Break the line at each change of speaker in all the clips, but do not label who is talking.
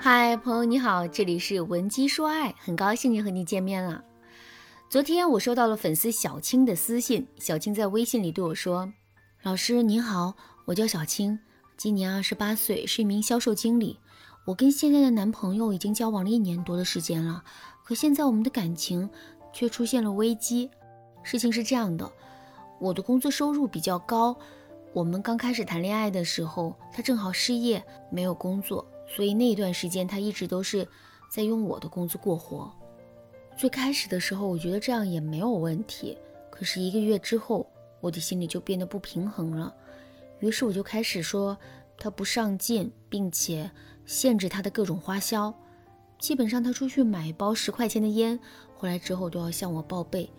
嗨，朋友你好，这里是文姬说爱，很高兴又和你见面了。昨天我收到了粉丝小青的私信，小青在微信里对我说：“老师您好，我叫小青，今年二十八岁，是一名销售经理。我跟现在的男朋友已经交往了一年多的时间了，可现在我们的感情却出现了危机。事情是这样的，我的工作收入比较高，我们刚开始谈恋爱的时候，他正好失业，没有工作。”所以那段时间，他一直都是在用我的工资过活。最开始的时候，我觉得这样也没有问题。可是一个月之后，我的心里就变得不平衡了。于是我就开始说他不上进，并且限制他的各种花销。基本上他出去买一包十块钱的烟，回来之后都要向我报备。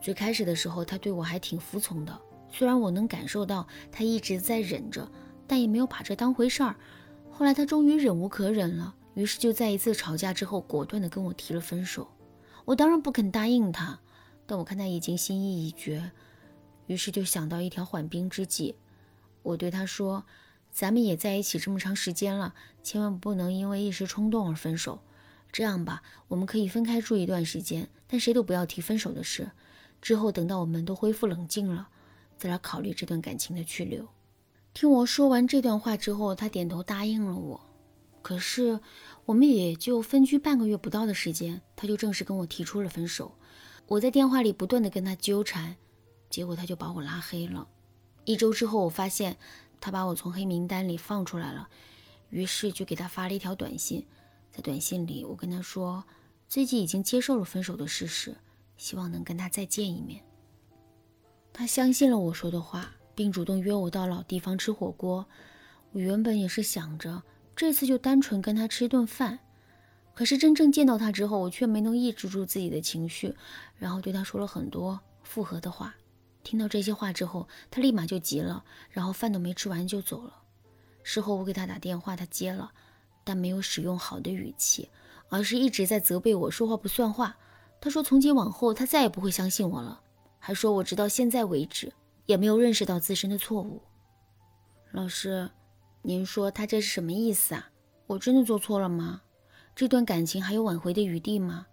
最开始的时候，他对我还挺服从的。虽然我能感受到他一直在忍着，但也没有把这当回事儿。后来他终于忍无可忍了，于是就在一次吵架之后，果断的跟我提了分手。我当然不肯答应他，但我看他已经心意已决，于是就想到一条缓兵之计。我对他说：“咱们也在一起这么长时间了，千万不能因为一时冲动而分手。这样吧，我们可以分开住一段时间，但谁都不要提分手的事。之后等到我们都恢复冷静了，再来考虑这段感情的去留。”听我说完这段话之后，他点头答应了我。可是我们也就分居半个月不到的时间，他就正式跟我提出了分手。我在电话里不断的跟他纠缠，结果他就把我拉黑了。一周之后，我发现他把我从黑名单里放出来了，于是就给他发了一条短信。在短信里，我跟他说自己已经接受了分手的事实，希望能跟他再见一面。他相信了我说的话。并主动约我到老地方吃火锅。我原本也是想着这次就单纯跟他吃一顿饭，可是真正见到他之后，我却没能抑制住自己的情绪，然后对他说了很多复合的话。听到这些话之后，他立马就急了，然后饭都没吃完就走了。事后我给他打电话，他接了，但没有使用好的语气，而是一直在责备我说话不算话。他说从今往后他再也不会相信我了，还说我直到现在为止。也没有认识到自身的错误。老师，您说他这是什么意思啊？我真的做错了吗？这段感情还有挽回的余地吗？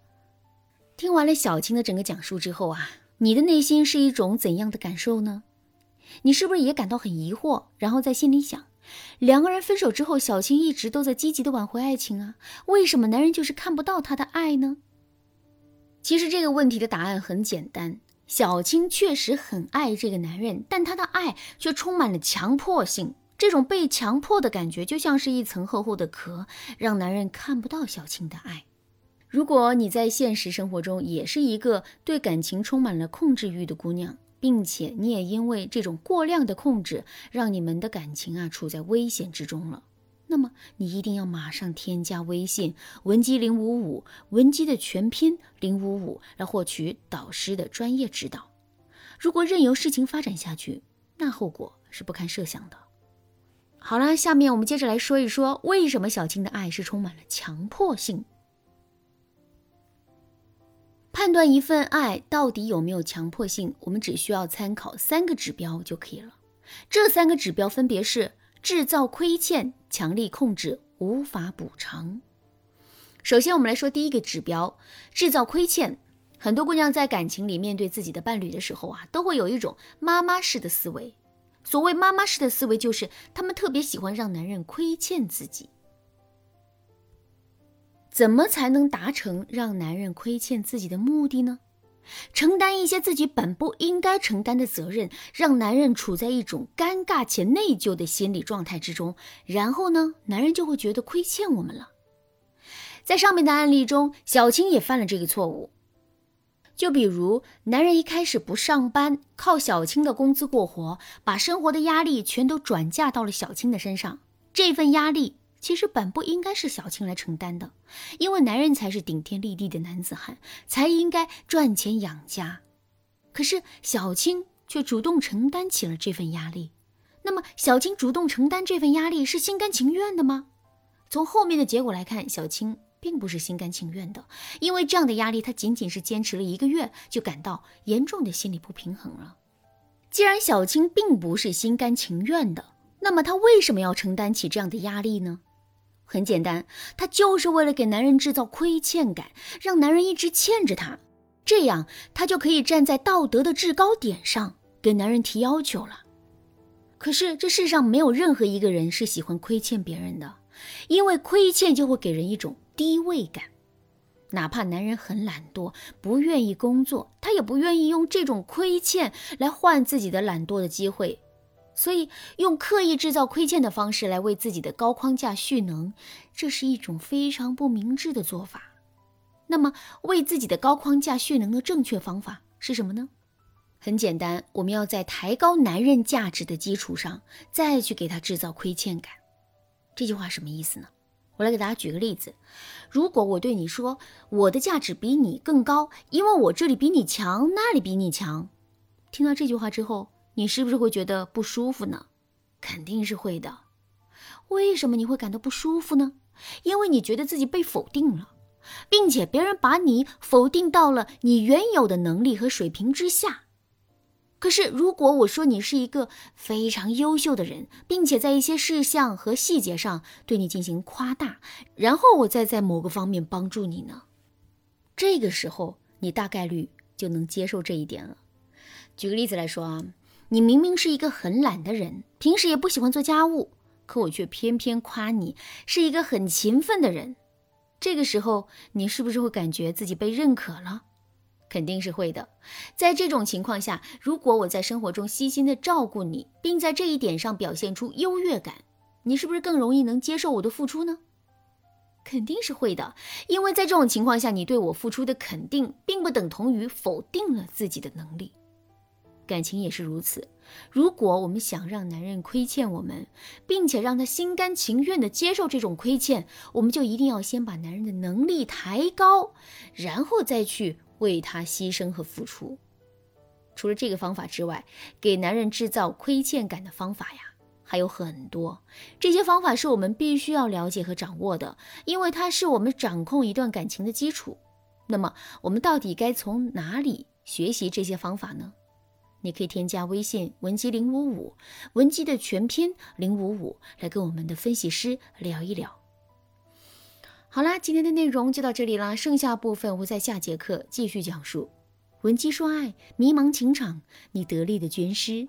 听完了小青的整个讲述之后啊，你的内心是一种怎样的感受呢？你是不是也感到很疑惑？然后在心里想，两个人分手之后，小青一直都在积极的挽回爱情啊，为什么男人就是看不到她的爱呢？其实这个问题的答案很简单。小青确实很爱这个男人，但她的爱却充满了强迫性。这种被强迫的感觉，就像是一层厚厚的壳，让男人看不到小青的爱。如果你在现实生活中也是一个对感情充满了控制欲的姑娘，并且你也因为这种过量的控制，让你们的感情啊处在危险之中了。那么你一定要马上添加微信文姬零五五，文姬的全拼零五五，来获取导师的专业指导。如果任由事情发展下去，那后果是不堪设想的。好了，下面我们接着来说一说，为什么小青的爱是充满了强迫性。判断一份爱到底有没有强迫性，我们只需要参考三个指标就可以了。这三个指标分别是。制造亏欠，强力控制，无法补偿。首先，我们来说第一个指标：制造亏欠。很多姑娘在感情里面对自己的伴侣的时候啊，都会有一种妈妈式的思维。所谓妈妈式的思维，就是她们特别喜欢让男人亏欠自己。怎么才能达成让男人亏欠自己的目的呢？承担一些自己本不应该承担的责任，让男人处在一种尴尬且内疚的心理状态之中，然后呢，男人就会觉得亏欠我们了。在上面的案例中，小青也犯了这个错误。就比如，男人一开始不上班，靠小青的工资过活，把生活的压力全都转嫁到了小青的身上，这份压力。其实本不应该是小青来承担的，因为男人才是顶天立地的男子汉，才应该赚钱养家。可是小青却主动承担起了这份压力。那么，小青主动承担这份压力是心甘情愿的吗？从后面的结果来看，小青并不是心甘情愿的，因为这样的压力，她仅仅是坚持了一个月，就感到严重的心理不平衡了。既然小青并不是心甘情愿的，那么她为什么要承担起这样的压力呢？很简单，她就是为了给男人制造亏欠感，让男人一直欠着她，这样她就可以站在道德的制高点上给男人提要求了。可是这世上没有任何一个人是喜欢亏欠别人的，因为亏欠就会给人一种低位感。哪怕男人很懒惰，不愿意工作，他也不愿意用这种亏欠来换自己的懒惰的机会。所以，用刻意制造亏欠的方式来为自己的高框架蓄能，这是一种非常不明智的做法。那么，为自己的高框架蓄能的正确方法是什么呢？很简单，我们要在抬高男人价值的基础上，再去给他制造亏欠感。这句话什么意思呢？我来给大家举个例子：如果我对你说我的价值比你更高，因为我这里比你强，那里比你强，听到这句话之后。你是不是会觉得不舒服呢？肯定是会的。为什么你会感到不舒服呢？因为你觉得自己被否定了，并且别人把你否定到了你原有的能力和水平之下。可是，如果我说你是一个非常优秀的人，并且在一些事项和细节上对你进行夸大，然后我再在某个方面帮助你呢？这个时候，你大概率就能接受这一点了。举个例子来说啊。你明明是一个很懒的人，平时也不喜欢做家务，可我却偏偏夸你是一个很勤奋的人。这个时候，你是不是会感觉自己被认可了？肯定是会的。在这种情况下，如果我在生活中悉心的照顾你，并在这一点上表现出优越感，你是不是更容易能接受我的付出呢？肯定是会的，因为在这种情况下，你对我付出的肯定，并不等同于否定了自己的能力。感情也是如此。如果我们想让男人亏欠我们，并且让他心甘情愿地接受这种亏欠，我们就一定要先把男人的能力抬高，然后再去为他牺牲和付出。除了这个方法之外，给男人制造亏欠感的方法呀还有很多。这些方法是我们必须要了解和掌握的，因为它是我们掌控一段感情的基础。那么，我们到底该从哪里学习这些方法呢？你可以添加微信文姬零五五，文姬的全拼零五五，来跟我们的分析师聊一聊。好啦，今天的内容就到这里啦，剩下部分我会在下节课继续讲述。文姬说爱，迷茫情场，你得力的军师。